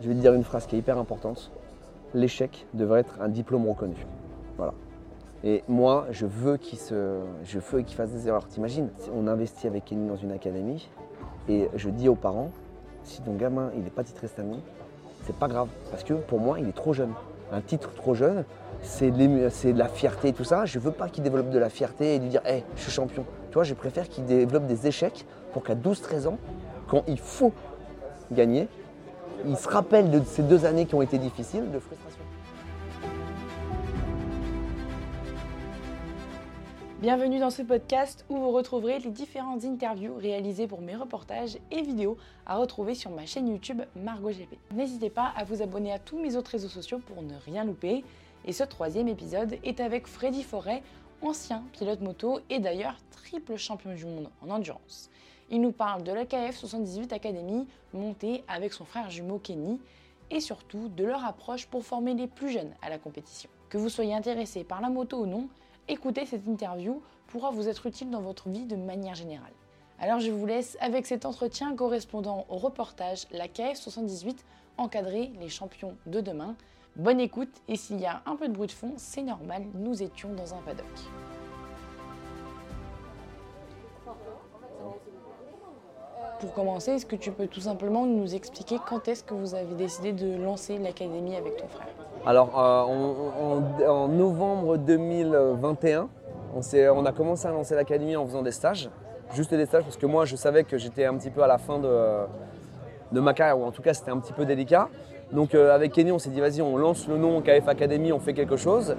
je vais te dire une phrase qui est hyper importante. L'échec devrait être un diplôme reconnu. Voilà. Et moi, je veux qu'il se, je veux qu'il fasse des erreurs. T'imagines, on investit avec Kenny dans une académie et je dis aux parents, si ton gamin il n'est pas titré cette année, c'est pas grave parce que pour moi il est trop jeune. Un titre trop jeune, c'est de la fierté et tout ça. Je veux pas qu'il développe de la fierté et lui dire, hé, je suis champion. Tu vois, je préfère qu'il développe des échecs pour qu'à 12-13 ans, quand il faut gagner, il se rappelle de ces deux années qui ont été difficiles, de frustration. Bienvenue dans ce podcast où vous retrouverez les différentes interviews réalisées pour mes reportages et vidéos à retrouver sur ma chaîne YouTube Margot GP. N'hésitez pas à vous abonner à tous mes autres réseaux sociaux pour ne rien louper. Et ce troisième épisode est avec Freddy Forêt, ancien pilote moto et d'ailleurs triple champion du monde en endurance. Il nous parle de l'AKF 78 Academy montée avec son frère jumeau Kenny et surtout de leur approche pour former les plus jeunes à la compétition. Que vous soyez intéressé par la moto ou non, écouter cette interview pourra vous être utile dans votre vie de manière générale. Alors je vous laisse avec cet entretien correspondant au reportage La KF 78 encadrer les champions de demain. Bonne écoute et s'il y a un peu de bruit de fond, c'est normal, nous étions dans un paddock. Pour commencer, est-ce que tu peux tout simplement nous expliquer quand est-ce que vous avez décidé de lancer l'académie avec ton frère? Alors, euh, en, novembre 2021, on, on, a commencé à lancer l'académie en faisant des stages, juste des stages, parce que moi, je savais que j'étais un petit peu à la fin de, de ma carrière, ou en tout cas, c'était un petit peu délicat. Donc, euh, avec Kenny, on s'est dit, vas-y, on lance le nom KF Academy, on fait quelque chose.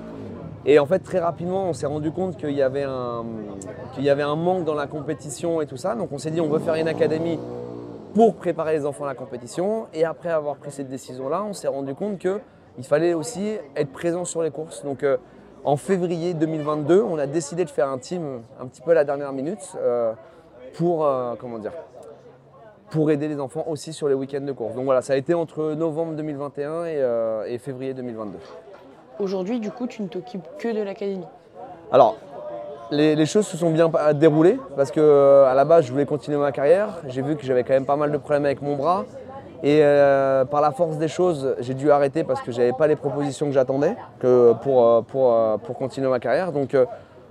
Et en fait, très rapidement, on s'est rendu compte qu'il y, avait un, manque dans la compétition et tout ça. Donc on s'est dit, on veut faire une académie pour préparer les enfants à la compétition. Et après avoir pris cette décision-là, on s'est rendu compte qu'il fallait aussi être présent sur les courses. Donc euh, en février 2022, on a décidé de faire un team un petit peu à la dernière minute euh, pour, euh, comment dire, pour aider les enfants aussi sur les week-ends de course. Donc voilà, ça a été entre novembre 2021 et février 2022. Aujourd'hui, du coup, tu ne t'occupes que de l'académie Alors, les, choses se sont bien déroulées parce que euh, à la base, je voulais continuer ma carrière. J'ai vu que j'avais quand même pas mal de problèmes avec mon bras. Et euh, par la force des choses, j'ai dû arrêter parce que je n'avais pas les propositions que j'attendais pour, euh, pour, pour, continuer ma carrière. Donc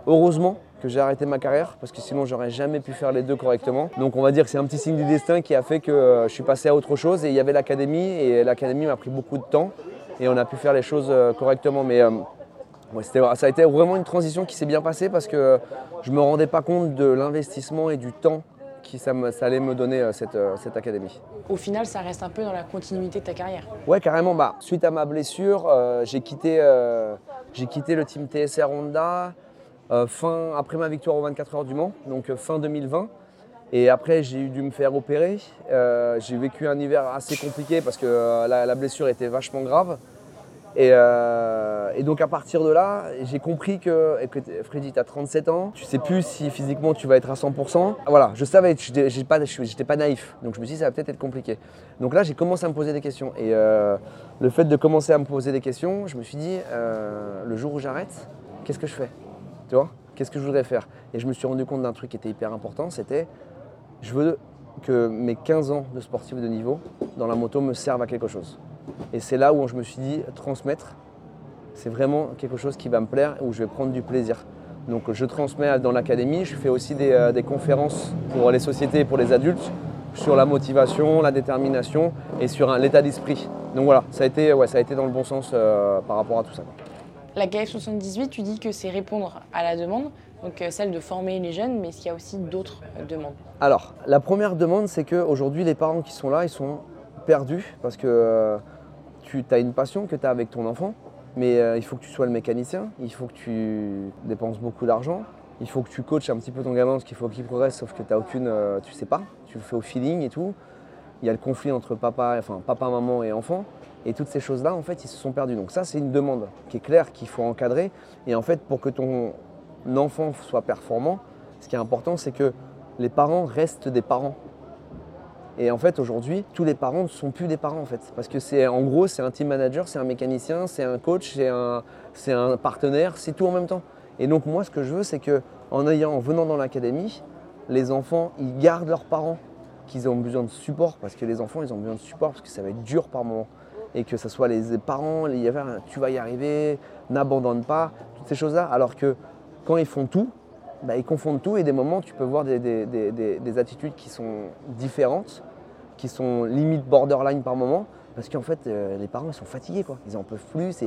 heureusement que j'ai arrêté ma carrière parce que sinon j'aurais jamais pu faire les deux correctement. Donc on va dire que c'est un petit signe du destin qui a fait que je suis passé à autre chose et il y avait l'académie et l'académie m'a pris beaucoup de temps et on a pu faire les choses euh, correctement. Mais euh, ça a été vraiment une transition qui s'est bien passée parce que je ne me rendais pas compte de l'investissement et du temps que ça, allait me donner euh, cette, académie. Au final, ça reste un peu dans la continuité de ta carrière Ouais, carrément. Bah, suite à ma blessure, j'ai quitté, quitté le team TSR Honda fin, après ma victoire aux 24 heures du Mans, donc fin 2020. Et après, j'ai dû me faire opérer. Euh, j'ai vécu un hiver assez compliqué parce que euh, la, blessure était vachement grave. Euh, et, donc à partir de là, j'ai compris que, Freddy, tu as 37 ans, tu sais plus si physiquement tu vas être à 100%. Voilà, je savais, j'étais pas, pas naïf, donc je me suis dit ça va peut-être être compliqué. Donc là, j'ai commencé à me poser des questions. Et le fait de commencer à me poser des questions, je me suis dit, le jour où j'arrête, qu'est-ce que je fais? Tu vois? Qu'est-ce que je voudrais faire? Et je me suis rendu compte d'un truc qui était hyper important, c'était je veux que mes 15 ans de sportif de niveau dans la moto me servent à quelque chose. Et c'est là où je me suis dit, transmettre, c'est vraiment quelque chose qui va me plaire, où je vais prendre du plaisir. Donc je transmets dans l'académie, je fais aussi des, euh, conférences pour les sociétés et pour les adultes sur la motivation, la détermination et sur l'état d'esprit. Donc voilà, ça a, été, ouais, ça a été dans le bon sens euh, par rapport à tout ça. La KF 78, tu dis que c'est répondre à la demande donc euh, celle de former les jeunes, mais est-ce qu'il y a aussi d'autres euh, demandes Alors, la première demande, c'est qu'aujourd'hui, les parents qui sont là, ils sont perdus parce que euh, tu as une passion que tu as avec ton enfant, mais il faut que tu sois le mécanicien, il faut que tu dépenses beaucoup d'argent, il faut que tu coaches un petit peu ton gamin parce qu'il faut qu'il progresse, sauf que tu n'as aucune, tu sais pas, tu le fais au feeling et tout. Il y a le conflit entre papa, enfin papa, maman et enfant. Et toutes ces choses-là, en fait, ils se sont perdus. Donc ça, c'est une demande qui est claire, qu'il faut encadrer. Et en fait, pour que ton enfant soit performant, ce qui est important, c'est que les parents restent des parents. Et en fait, aujourd'hui, tous les parents ne sont plus des parents en fait. Parce que c'est en gros, c'est un team manager, c'est un mécanicien, c'est un coach, c'est un, partenaire, c'est tout en même temps. Et donc moi, ce que je veux, c'est que en, ayant, en venant dans l'académie, les enfants, ils gardent leurs parents. qu'ils ont besoin de support, parce que les enfants, ils ont besoin de support, parce que ça va être dur par moment. Et que ce soit les parents, les, tu vas y arriver, n'abandonne pas, toutes ces choses-là. Alors que quand ils font tout, bah, ils confondent tout et des moments, tu peux voir des, des attitudes qui sont différentes, qui sont limite borderline par moment, parce qu'en fait, euh, les parents, ils sont fatigués, quoi. Ils en peuvent plus.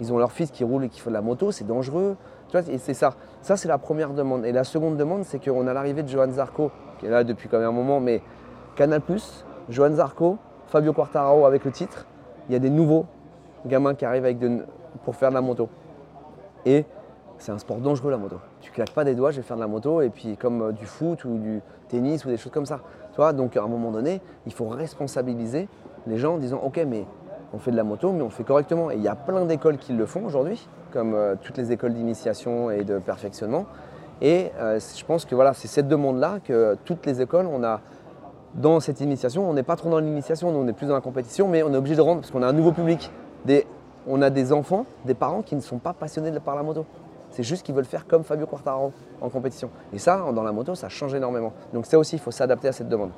Ils ont leur fils qui roule et qui fait de la moto, c'est dangereux. Tu vois, c'est ça. Ça, c'est la première demande. Et la seconde demande, c'est qu'on a l'arrivée de Johan Zarco, qui est là depuis quand même un moment, mais Canal+, Johan Zarco, Fabio Quartararo avec le titre. Il y a des nouveaux gamins qui arrivent avec pour faire de la moto. Et c'est un sport dangereux la moto. Tu claques pas des doigts, je vais faire de la moto, et puis comme euh, du foot ou du tennis ou des choses comme ça. Tu vois, donc à un moment donné, il faut responsabiliser les gens en disant ok mais on fait de la moto mais on fait correctement. Et il y a plein d'écoles qui le font aujourd'hui, comme euh, toutes les écoles d'initiation et de perfectionnement. Et euh, je pense que voilà, c'est cette demande-là que toutes les écoles, on a dans cette initiation, on n'est pas trop dans l'initiation, on est plus dans la compétition, mais on est obligé de rendre parce qu'on a un nouveau public. on a des enfants, des parents qui ne sont pas passionnés par la moto. C'est juste qu'ils veulent faire comme Fabio Quartararo en compétition. Et ça, dans la moto, ça change énormément. Donc ça aussi, il faut s'adapter à cette demande.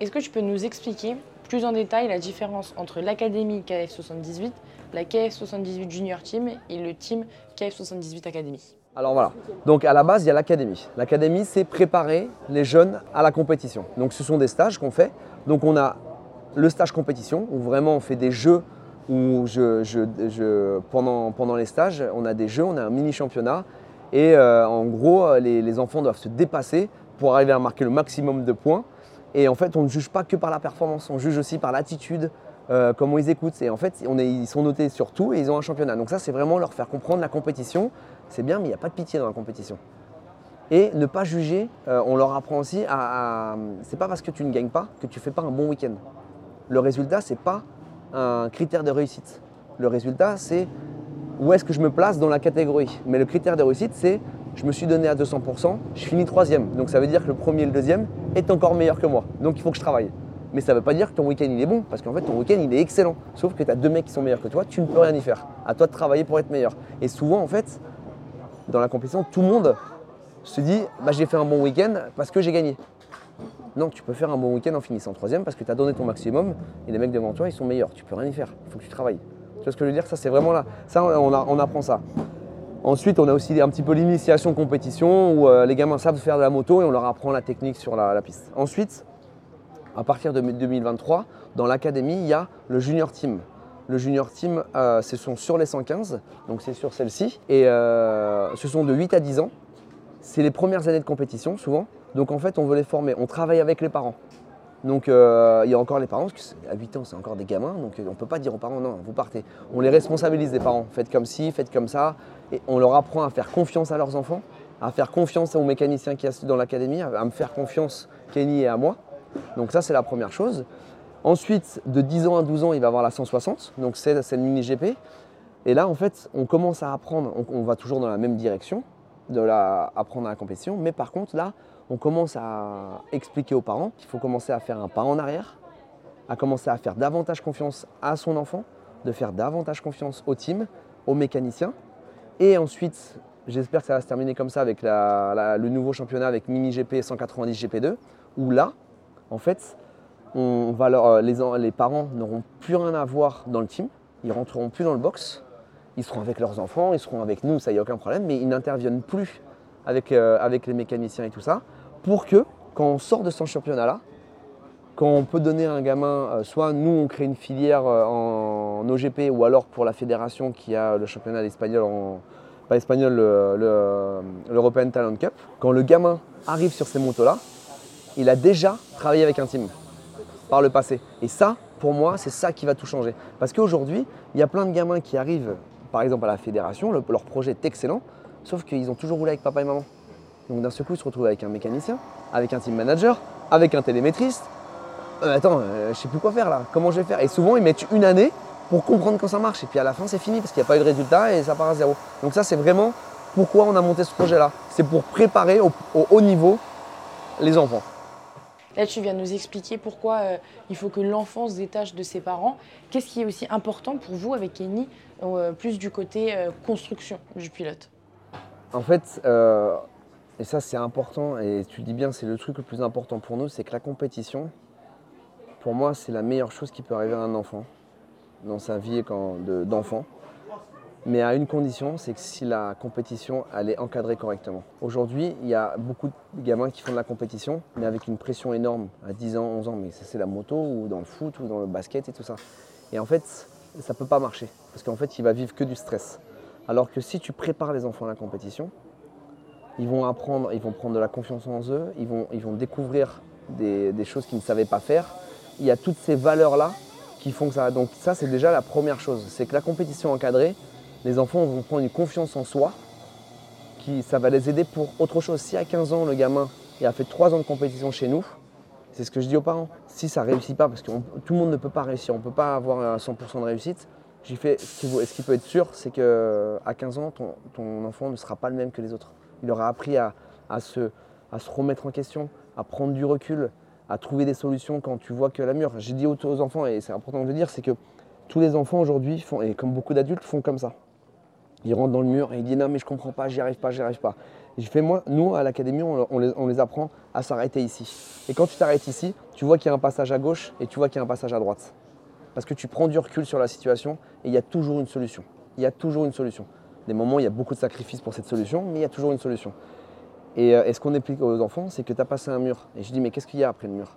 Est-ce que tu peux nous expliquer plus en détail la différence entre l'Académie KF78, la KF78 Junior Team et le team KF78 Academy alors voilà, donc à la base il y a l'académie. L'académie c'est préparer les jeunes à la compétition. Donc ce sont des stages qu'on fait. Donc on a le stage compétition où vraiment on fait des jeux où je, pendant, pendant les stages on a des jeux, on a un mini championnat et euh, en gros les, les enfants doivent se dépasser pour arriver à marquer le maximum de points et en fait, on ne juge pas que par la performance, on juge aussi par l'attitude, euh, comment ils écoutent. Et en fait, on est, ils sont notés sur tout et ils ont un championnat. Donc ça, c'est vraiment leur faire comprendre la compétition. C'est bien, mais il n'y a pas de pitié dans la compétition. Et ne pas juger, euh, on leur apprend aussi à, C'est pas parce que tu ne gagnes pas que tu fais pas un bon week-end. Le résultat, c'est pas un critère de réussite. Le résultat, c'est où est-ce que je me place dans la catégorie. Mais le critère de réussite, c'est je me suis donné à 200%, je finis troisième. Donc ça veut dire que le premier et le deuxième est encore meilleur que moi. Donc il faut que je travaille. Mais ça ne veut pas dire que ton week-end il est bon, parce qu'en fait ton week-end il est excellent. Sauf que tu as deux mecs qui sont meilleurs que toi, tu ne peux rien y faire. À toi de travailler pour être meilleur. Et souvent en fait, dans la compétition, tout le monde se dit bah, j'ai fait un bon week-end parce que j'ai gagné. Non, tu peux faire un bon week-end en finissant troisième parce que tu as donné ton maximum et les mecs devant toi ils sont meilleurs. Tu peux rien y faire. Il faut que tu travailles. Tu vois ce que je veux dire? Ça c'est vraiment là. Ça on, apprend ça. Ensuite, on a aussi un petit peu l'initiation compétition où euh, les gamins savent faire de la moto et on leur apprend la technique sur la, piste. Ensuite, à partir de 2023, dans l'académie, il y a le junior team. Le junior team, euh, ce sont sur les 115, donc c'est sur celle-ci. Et euh, ce sont de 8 à 10 ans. C'est les premières années de compétition, souvent. Donc en fait, on veut les former. On travaille avec les parents. Donc il y a encore les parents, parce qu'à 8 ans, c'est encore des gamins, donc on ne peut pas dire aux parents non, vous partez. On les responsabilise, les parents. Faites comme ci, faites comme ça. Et on leur apprend à faire confiance à leurs enfants, à faire confiance aux mécaniciens qui sont dans l'académie, à me faire confiance, Kenny et à moi. Donc ça, c'est la première chose. Ensuite, de 10 ans à 12 ans, il va avoir la 160, donc c'est le mini GP. Et là, en fait, on commence à apprendre, on, va toujours dans la même direction, de la, apprendre à la compétition, mais par contre, là, on commence à expliquer aux parents qu'il faut commencer à faire un pas en arrière, à commencer à faire davantage confiance à son enfant, de faire davantage confiance au team, aux mécaniciens, et ensuite, j'espère que ça va se terminer comme ça avec le nouveau championnat avec Mini GP 190 GP2, où là, en fait, leur, les, parents n'auront plus rien à voir dans le team, ils rentreront plus dans le box, ils seront avec leurs enfants, ils seront avec nous, ça y a aucun problème, mais ils n'interviennent plus avec, euh, avec les mécaniciens et tout ça, pour que quand on sort de ce championnat-là, quand on peut donner à un gamin, euh, soit nous on crée une filière euh, en, OGP ou alors pour la fédération qui a le championnat espagnol, en, pas espagnol, l'European Talent Cup, quand le gamin arrive sur ces motos-là, il a déjà travaillé avec un team par le passé. Et ça, pour moi, c'est ça qui va tout changer. Parce qu'aujourd'hui, il y a plein de gamins qui arrivent, par exemple à la fédération, leur projet est excellent, sauf qu'ils ont toujours roulé avec papa et maman. Donc d'un seul coup, ils se retrouvent avec un mécanicien, avec un team manager, avec un télémétriste, euh, attends, euh, je sais plus quoi faire là, comment je vais faire? Et souvent ils mettent une année pour comprendre quand ça marche. Et puis à la fin c'est fini parce qu'il n'y a pas eu de résultat et ça part à zéro. Donc ça c'est vraiment pourquoi on a monté ce projet là. C'est pour préparer au, haut niveau les enfants. Là, tu viens de nous expliquer pourquoi euh, il faut que l'enfant se détache de ses parents. Qu'est-ce qui est aussi important pour vous avec Kenny, plus du côté construction du pilote? En fait, et ça c'est important, et tu dis bien, c'est le truc le plus important pour nous, c'est que la compétition, pour moi, c'est la meilleure chose qui peut arriver à un enfant dans sa vie d'enfant. mais à une condition, c'est que si la compétition elle est encadrée correctement. Aujourd'hui, il y a beaucoup de gamins qui font de la compétition, mais avec une pression énorme à 10 ans, 11 ans, mais c'est la moto ou dans le foot ou dans le basket et tout ça. Et en fait, ça ne peut pas marcher, parce qu'en fait, il va vivre que du stress. Alors que si tu prépares les enfants à la compétition, ils vont apprendre, ils vont prendre de la confiance en eux, ils vont, ils vont découvrir des, des choses qu'ils ne savaient pas faire. Il y a toutes ces valeurs-là qui font que ça. Donc ça, c'est déjà la première chose. C'est que la compétition encadrée, les enfants vont prendre une confiance en soi, qui, ça va les aider pour autre chose. Si à 15 ans, le gamin a fait 3 ans de compétition chez nous, c'est ce que je dis aux parents. Si ça ne réussit pas, parce que tout le monde ne peut pas réussir, on ne peut pas avoir 100% de réussite, j'ai fait, ce qui peut être sûr, c'est qu'à 15 ans, ton, enfant ne sera pas le même que les autres. Il aura appris à, se, remettre en question, à prendre du recul, à trouver des solutions quand tu vois que la mur. J'ai dit aux, enfants, et c'est important de le dire, c'est que tous les enfants aujourd'hui font, et comme beaucoup d'adultes, font comme ça. Ils rentrent dans le mur et ils disent non mais je comprends pas, j'y arrive pas, j'y arrive pas. J'ai fait moi, nous à l'académie, on, les, apprend à s'arrêter ici. Et quand tu t'arrêtes ici, tu vois qu'il y a un passage à gauche et tu vois qu'il y a un passage à droite. Parce que tu prends du recul sur la situation et il y a toujours une solution. Il y a toujours une solution. Des moments, il y a beaucoup de sacrifices pour cette solution, mais il y a toujours une solution. Et, euh, ce qu'on explique aux enfants, c'est que tu as passé un mur. Et je dis, mais qu'est-ce qu'il y a après le mur?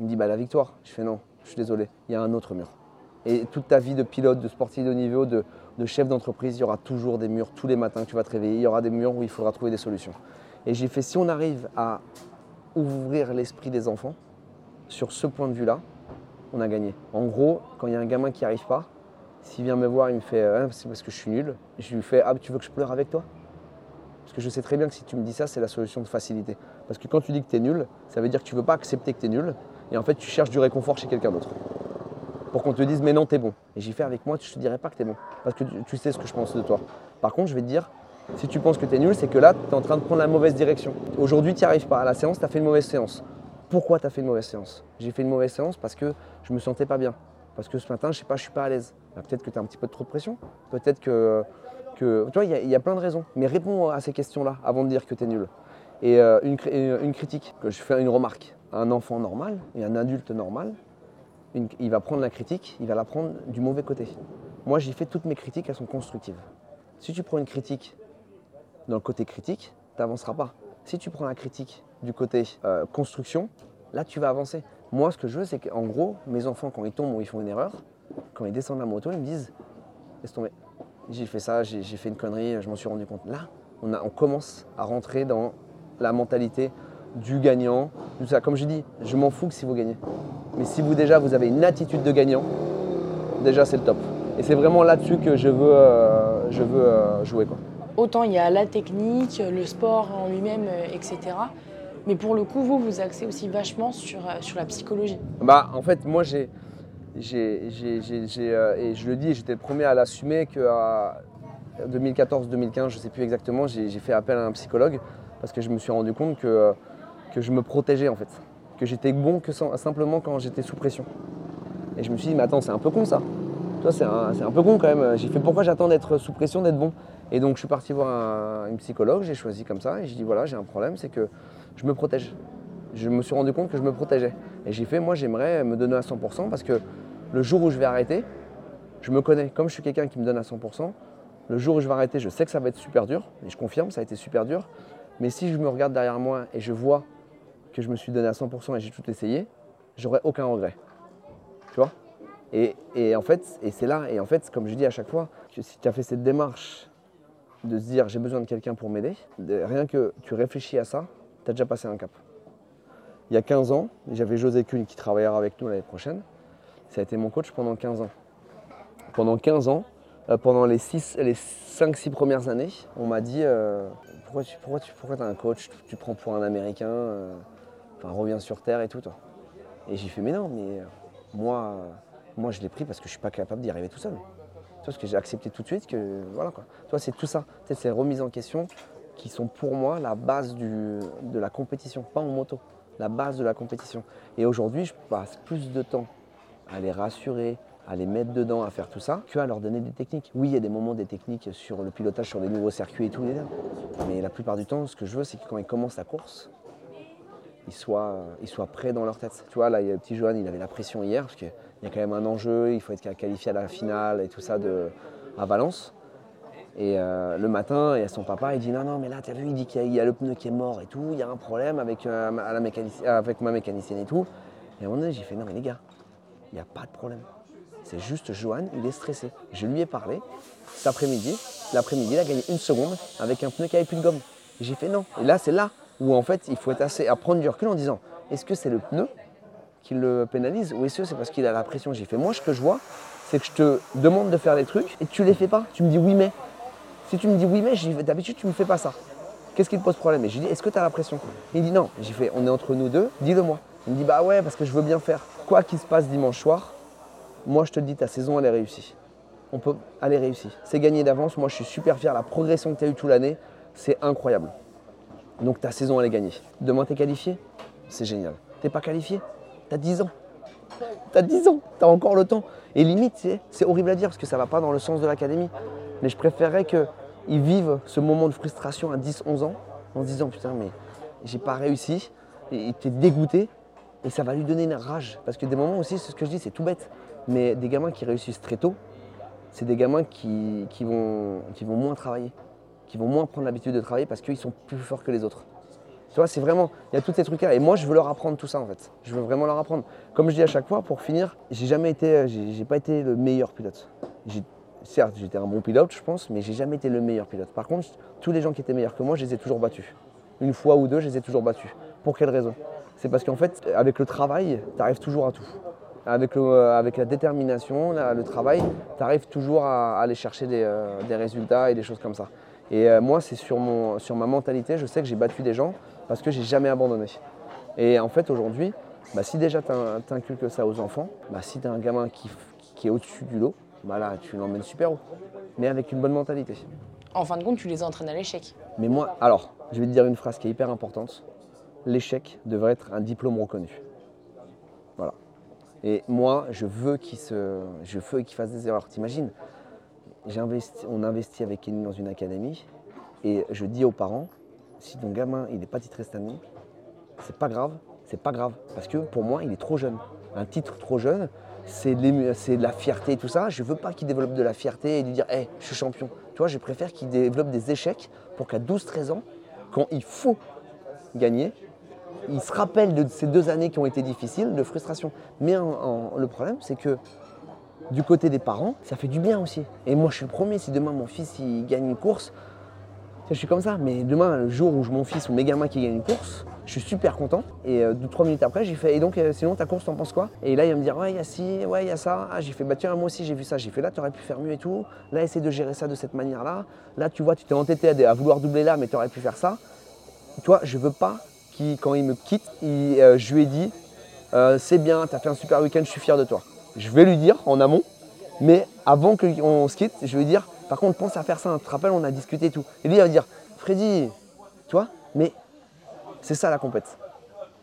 Il me dit, bah, la victoire. Je fais, non, je suis désolé, il y a un autre mur. Et toute ta vie de pilote, de sportif de niveau, de, de chef d'entreprise, il y aura toujours des murs tous les matins que tu vas te réveiller. Il y aura des murs où il faudra trouver des solutions. Et j'ai fait, si on arrive à ouvrir l'esprit des enfants sur ce point de vue-là, on a gagné. En gros, quand il y a un gamin qui n'y arrive pas, s'il vient me voir, il me fait ah, c'est parce que je suis nul. Je lui fais Ah, tu veux que je pleure avec toi? Parce que je sais très bien que si tu me dis ça, c'est la solution de facilité. Parce que quand tu dis que tu es nul, ça veut dire que tu veux pas accepter que tu es nul. Et en fait, tu cherches du réconfort chez quelqu'un d'autre. Pour qu'on te dise Mais non, tu es bon. Et j'y fais avec moi, je te dirais pas que tu es bon. Parce que tu, sais ce que je pense de toi. Par contre, je vais te dire si tu penses que tu es nul, c'est que là, tu es en train de prendre la mauvaise direction. Aujourd'hui, tu n'y arrives pas. À la séance, tu as fait une mauvaise séance. Pourquoi tu as fait une mauvaise séance? J'ai fait une mauvaise séance parce que je me sentais pas bien. Parce que ce matin, je sais pas, je suis pas à l'aise. Bah, peut-être que tu as un petit peu de trop de pression. Peut-être que, que. Tu vois, il y, a plein de raisons. Mais réponds à ces questions-là avant de dire que tu es nul. Et euh, une, une, critique, que je fais une remarque. Un enfant normal et un adulte normal, il va prendre la critique, il va la prendre du mauvais côté. Moi, j'ai fait toutes mes critiques, elles sont constructives. Si tu prends une critique dans le côté critique, tu n'avanceras pas. Si tu prends la critique du côté euh, construction, là tu vas avancer. Moi, ce que je veux, c'est qu'en gros, mes enfants, quand ils tombent ou ils font une erreur, quand ils descendent la moto, ils me disent Laisse tomber. J'ai fait ça, j'ai fait une connerie, je m'en suis rendu compte. Là, on, commence à rentrer dans la mentalité du gagnant. ça. Comme je dis, je m'en fous que si vous gagnez. Mais si vous déjà vous avez une attitude de gagnant, déjà c'est le top. Et c'est vraiment là-dessus que je veux, euh, euh, jouer. Autant il y a la technique, le sport en lui-même, euh, etc. Mais pour le coup, vous, vous axez aussi vachement sur, euh, sur la psychologie. Bah, en fait, moi, j'ai, j'ai, euh, et je le dis, j'étais le premier à l'assumer qu'à 2014-2015, je ne sais plus exactement, j'ai, fait appel à un psychologue parce que je me suis rendu compte que, que je me protégeais en fait, que j'étais bon que simplement quand j'étais sous pression. Et je me suis dit, mais attends, c'est un peu con ça. Toi, c'est un, c'est un peu con quand même. J'ai fait pourquoi j'attends d'être sous pression, d'être bon? Et donc, je suis parti voir une psychologue, j'ai choisi comme ça, et j'ai dit, voilà, j'ai un problème, c'est que je me protège. Je me suis rendu compte que je me protégeais. Et j'ai fait, moi j'aimerais me donner à 100% parce que le jour où je vais arrêter, je me connais. Comme je suis quelqu'un qui me donne à 100%, le jour où je vais arrêter, je sais que ça va être super dur. Et je confirme, ça a été super dur. Mais si je me regarde derrière moi et je vois que je me suis donné à 100% et j'ai tout essayé, j'aurai aucun regret. Tu vois? Et, et, en fait, et c'est là, et en fait, comme je dis à chaque fois, si tu as fait cette démarche de se dire j'ai besoin de quelqu'un pour m'aider, rien que tu réfléchis à ça, déjà passé un cap. Il y a 15 ans, j'avais José Kuhn qui travaillera avec nous l'année prochaine. Ça a été mon coach pendant 15 ans. Pendant 15 ans, euh, pendant les, les 5-6 premières années, on m'a dit euh, Pourquoi tu pourquoi tu, pourquoi as un coach? Tu prends pour un Américain euh, Enfin, reviens sur Terre et tout. Toi. Et j'ai fait Mais non, mais moi, moi je l'ai pris parce que je suis pas capable d'y arriver tout seul. Parce que j'ai accepté tout de suite que voilà quoi. Toi, c'est tout ça. C'est ces remises en question, qui sont pour moi la base de la compétition, pas en moto, la base de la compétition. Et aujourd'hui, je passe plus de temps à les rassurer, à les mettre dedans, à faire tout ça, que à leur donner des techniques. Oui, il y a des moments des techniques sur le pilotage, sur des nouveaux circuits et tout, mais la plupart du temps, ce que je veux, c'est que quand ils commencent la course, ils soient, ils soient prêts dans leur tête. Tu vois, là, il y a le petit Johan, il avait la pression hier, parce qu'il y a quand même un enjeu, il faut être qualifié à la finale et tout ça à Valence. Et euh, le matin, il y a son papa, il dit non, non, mais là, tu as vu, il dit qu'il y, a le pneu qui est mort et tout, il y a un problème avec, euh, avec ma mécanicienne et tout. Et à un moment donné, j'ai fait non, mais les gars, il n'y a pas de problème. C'est juste Johan, il est stressé. Je lui ai parlé cet après-midi. L'après-midi, il a gagné une seconde avec un pneu qui avait plus de gomme. J'ai fait non. Et là, c'est là où en fait, il faut être assez à prendre du recul en disant est-ce que c'est le pneu qui le pénalise ou est-ce que c'est parce qu'il a la pression? J'ai fait moi, ce que je vois, c'est que je te demande de faire des trucs et tu les fais pas. Tu me dis oui, mais. Si tu me dis oui, mais d'habitude, tu me fais pas ça. Qu'est-ce qui te pose problème? Et j'ai dit, est-ce que tu as la pression? Il dit non. J'ai fait, on est entre nous deux, dis-le-moi. Il me dit, bah ouais, parce que je veux bien faire. Quoi qu'il se passe dimanche soir, moi je te dis, ta saison, elle est réussie. On peut, aller réussir. C'est gagné d'avance. Moi, je suis super fier. La progression que tu as eue toute l'année, c'est incroyable. Donc ta saison, elle est gagnée. Demain, tu es qualifié? C'est génial. T'es pas qualifié? Tu as 10 ans. Tu as 10 ans. Tu as encore le temps. Et limite, c'est horrible à dire parce que ça va pas dans le sens de l'académie. Mais je préférerais qu'ils vivent ce moment de frustration à 10-11 ans en se disant putain mais j'ai pas réussi, et t'es dégoûté, et ça va lui donner une rage. Parce que des moments aussi, c'est ce que je dis, c'est tout bête. Mais des gamins qui réussissent très tôt, c'est des gamins qui, vont, qui vont moins travailler, qui vont moins prendre l'habitude de travailler parce qu'ils sont plus forts que les autres. Tu vois, c'est vraiment, il y a tous ces trucs-là. Et moi, je veux leur apprendre tout ça en fait. Je veux vraiment leur apprendre. Comme je dis à chaque fois, pour finir, j'ai jamais été, j'ai pas été le meilleur pilote certes, j'étais un bon pilote, je pense, mais j'ai jamais été le meilleur pilote. Par contre, tous les gens qui étaient meilleurs que moi, je les ai toujours battus. Une fois ou deux, je les ai toujours battus. Pour quelle raison? C'est parce qu'en fait, avec le travail, tu arrives toujours à tout. Avec, euh, avec la détermination, le travail, tu arrives toujours à, aller chercher euh, des, résultats et des choses comme ça. Et euh, moi, c'est sur, sur ma mentalité, je sais que j'ai battu des gens parce que j'ai jamais abandonné. Et en fait, aujourd'hui, bah, si déjà tu inculques ça aux enfants, bah, si tu as un gamin qui est au-dessus du lot, bah là, tu l'emmènes super haut, mais avec une bonne mentalité. En fin de compte, tu les entraînes à l'échec. Mais moi, alors, je vais te dire une phrase qui est hyper importante. L'échec devrait être un diplôme reconnu. Voilà. Et moi, je veux qu'il se, je veux qu'il fasse des erreurs. T'imagines On investit avec Kenny dans une académie, et je dis aux parents, si ton gamin il n'est pas titré cette année, c'est pas grave, c'est pas grave, parce que pour moi, il est trop jeune. Un titre trop jeune, c'est de la fierté et tout ça. Je veux pas qu'il développe de la fierté et lui dire hey, je suis champion. Tu vois, je préfère qu'il développe des échecs pour qu'à 12-13 ans, quand il faut gagner, il se rappelle de ces deux années qui ont été difficiles, de frustration. Mais le problème, c'est que du côté des parents, ça fait du bien aussi. Et moi, je suis le premier, si demain mon fils il gagne une course, je suis comme ça. Mais demain, le jour où mon fils ou mes gamins qui gagnent une course, je suis super content. Et euh, deux, trois minutes après, j'ai fait, et donc, euh, sinon, ta course, t'en penses quoi? Et là, il va me dire, ouais, il y a ci, ouais, il y a ça. Ah, j'ai fait, bah tiens, moi aussi, j'ai vu ça. J'ai fait, là, tu aurais pu faire mieux et tout. Là, essaie de gérer ça de cette manière-là. Là, tu vois, tu t'es entêté à, vouloir doubler là, mais tu aurais pu faire ça. Toi, je veux pas qu'il, quand il me quitte, euh, je lui ai dit, c'est bien, tu as fait un super week-end, je suis fier de toi. Je vais lui dire en amont, mais avant qu'on se quitte, je vais lui dire, par contre, pense à faire ça. Tu te rappelles, on a discuté et tout. Et lui, il va dire, Freddy, toi, mais c'est ça la compète.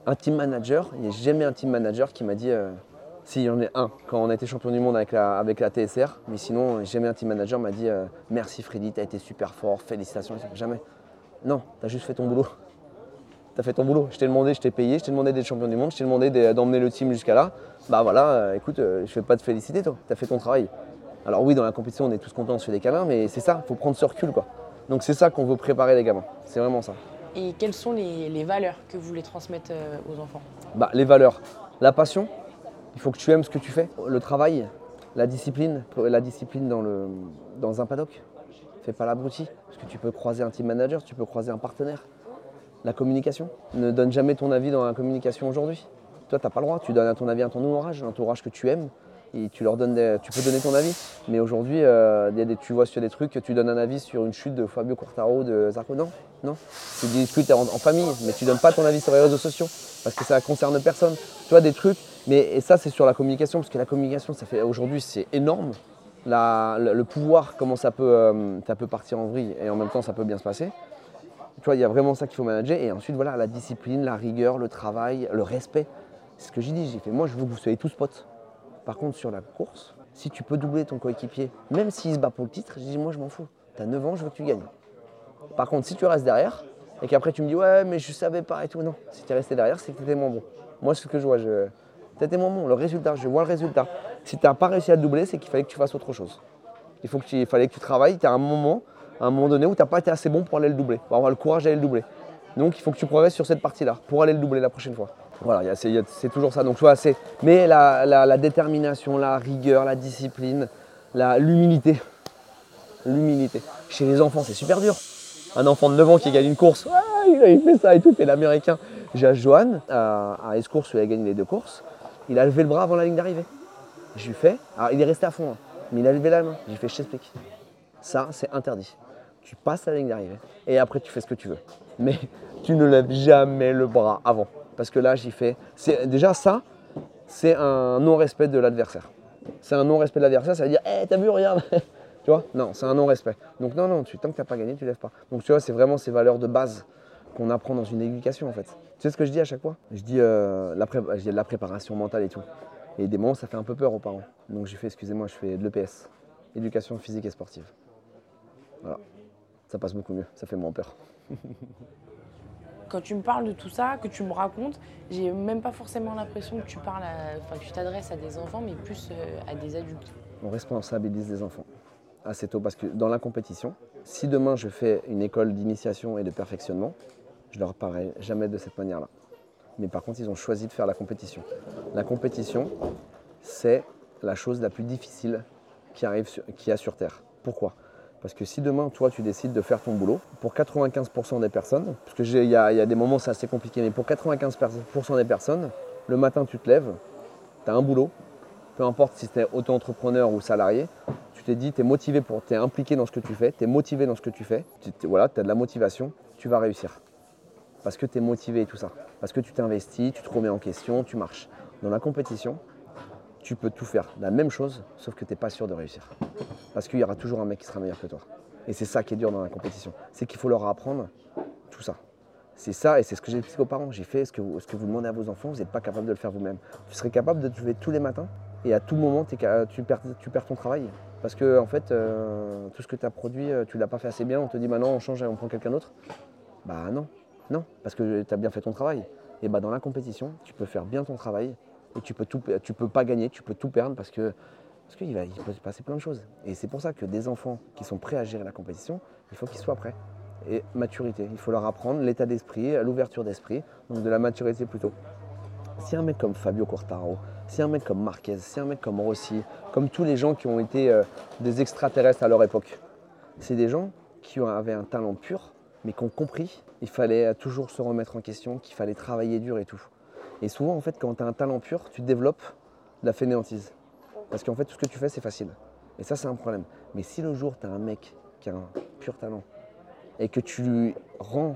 Un team manager, il n'y a jamais un team manager qui m'a dit, euh, si, il y en a un, quand on a été champion du monde avec la, TSR, mais sinon, jamais un team manager m'a dit, euh, merci Freddy, tu as été super fort, félicitations, jamais. Non, tu as juste fait ton boulot. Tu as fait ton boulot. Je t'ai demandé, je t'ai payé, je t'ai demandé d'être champion du monde, je t'ai demandé d'emmener le team jusqu'à là. Bah voilà, euh, écoute, je ne vais pas te féliciter, toi. Tu as fait ton travail. Alors oui, dans la compétition, on est tous contents, on se fait des câlins, mais c'est ça, faut prendre ce recul, quoi. Donc c'est ça qu'on veut préparer les gamins. C'est vraiment ça. Et quelles sont les, valeurs que vous voulez transmettre euh, aux enfants? Bah, Les valeurs. La passion. Il faut que tu aimes ce que tu fais. Le travail, la discipline. La discipline dans, le, dans un paddock. Fais pas l'abruti. Parce que tu peux croiser un team manager, tu peux croiser un partenaire. La communication. Ne donne jamais ton avis dans la communication aujourd'hui. Toi, tu n'as pas le droit. Tu donnes ton avis à ton entourage, l'entourage que tu aimes tu peux donner ton avis. Mais aujourd'hui, euh, tu vois sur des trucs, tu donnes un avis sur une chute de Fabio Quartaro, de Zarco. Non, non. Tu discutes en, en, famille, mais tu donnes pas ton avis sur les réseaux sociaux parce que ça concerne personne. Tu vois des trucs, mais ça c'est sur la communication parce que la communication, ça fait aujourd'hui c'est énorme. le, pouvoir, comment ça peut, euh, ça peut partir en vrille et en même temps ça peut bien se passer. Tu vois, il y a vraiment ça qu'il faut manager. Et ensuite, voilà, la discipline, la rigueur, le travail, le respect. C'est ce que j'ai dit. J'ai fait, moi, je veux que vous soyez tous potes. Par contre, sur la course, Si tu peux doubler ton coéquipier, même s'il se bat pour le titre, je dis moi je m'en fous. Tu as 9 ans, je veux que tu gagnes. Par contre, si tu restes derrière et qu'après tu me dis ouais, mais je savais pas et tout, non. Si tu es resté derrière, c'est que tu étais moins bon. Moi, ce que je vois. Je... Tu étais moins bon. Le résultat, je vois le résultat. Si tu n'as pas réussi à doubler, c'est qu'il fallait que tu fasses autre chose. Il, faut que tu... il fallait que tu travailles. Tu as un moment, un moment donné où tu n'as pas été assez bon pour aller le doubler, pour avoir le courage d'aller le doubler. Donc il faut que tu progresses sur cette partie-là pour aller le doubler la prochaine fois. Voilà, c'est toujours ça. Donc, tu vois, mais la, détermination, la rigueur, la discipline, l'humilité. L'humilité. Chez les enfants, c'est super dur. Un enfant de 9 ans qui gagne une course, il fait ça et tout, fait l'américain. J'ai Johan, à, à Escourse, où il a gagné les deux courses, il a levé le bras avant la ligne d'arrivée. Je lui fais, alors il est resté à fond, hein, mais il a levé la main. J'ai fait, je t'explique. Ça, c'est interdit. Tu passes la ligne d'arrivée et après tu fais ce que tu veux. Mais tu ne lèves jamais le bras avant. Parce que là, j'y fais. Déjà, ça, c'est un non-respect de l'adversaire. C'est un non-respect de l'adversaire, ça veut dire, hé, eh, t'as vu, regarde Tu vois? Non, c'est un non-respect. Donc, non, non, tu, tant que t'as pas gagné, tu lèves pas. Donc, tu vois, c'est vraiment ces valeurs de base qu'on apprend dans une éducation, en fait. Tu sais ce que je dis à chaque fois? Je dis, euh, la de la préparation mentale et tout. Et des moments, ça fait un peu peur aux parents. Donc, j'ai fait, excusez-moi, je fais de l'EPS, éducation physique et sportive. Voilà. Ça passe beaucoup mieux, ça fait moins peur. quand tu me parles de tout ça, que tu me racontes, j'ai même pas forcément l'impression que tu parles, enfin, que tu t'adresses à des enfants, mais plus euh, à des adultes. On responsabilise les enfants assez tôt parce que dans la compétition, si demain je fais une école d'initiation et de perfectionnement, je leur parlerai jamais de cette manière-là. Mais par contre, ils ont choisi de faire la compétition. La compétition, c'est la chose la plus difficile qui arrive a sur Terre. Pourquoi? Parce que si demain, toi, tu décides de faire ton boulot, pour 95% des personnes, parce qu'il y, a des moments, c'est assez compliqué, mais pour 95% des personnes, le matin, tu te lèves, tu as un boulot, peu importe si tu es auto-entrepreneur ou salarié, tu t'es dit, tu es motivé, pour, tu es impliqué dans ce que tu fais, tu es motivé dans ce que tu fais, tu voilà, as de la motivation, tu vas réussir. Parce que tu es motivé et tout ça. Parce que tu t'investis, tu te remets en question, tu marches. Dans la compétition, tu peux tout faire, la même chose, sauf que tu n'es pas sûr de réussir. Parce qu'il y aura toujours un mec qui sera meilleur que toi. Et c'est ça qui est dur dans la compétition. C'est qu'il faut leur apprendre tout ça. C'est ça, et c'est ce que j'ai expliqué aux parents. J'ai fait ce que, vous, demandez à vos enfants, vous n'êtes pas capable de le faire vous-même. Tu serais capable de te lever tous les matins, et à tout moment, tu, perds, tu perds ton travail. Parce que, en fait, euh, tout ce que tu as produit, euh, tu ne l'as pas fait assez bien. On te dit, maintenant, on change et on prend quelqu'un d'autre. Bah non, non, parce que tu as bien fait ton travail. Et bah, dans la compétition, tu peux faire bien ton travail, et tu peux, tout, tu peux pas gagner, tu peux tout perdre parce que parce qu'il va, peut se passer plein de choses. Et c'est pour ça que des enfants qui sont prêts à gérer la compétition, il faut qu'ils soient prêts. Et maturité, il faut leur apprendre l'état d'esprit, l'ouverture d'esprit, donc de la maturité plutôt. Si un mec comme Fabio Quartaro, si un mec comme Marquez, si un mec comme Rossi, comme tous les gens qui ont été euh, des extraterrestres à leur époque, c'est des gens qui avaient un talent pur, mais qui ont compris qu'il fallait toujours se remettre en question, qu'il fallait travailler dur et tout. Et souvent, en fait, quand tu as un talent pur, tu développes la fainéantise. Parce qu'en fait, tout ce que tu fais, c'est facile. Et ça, c'est un problème. Mais si le jour, tu as un mec qui a un pur talent et que tu lui rends,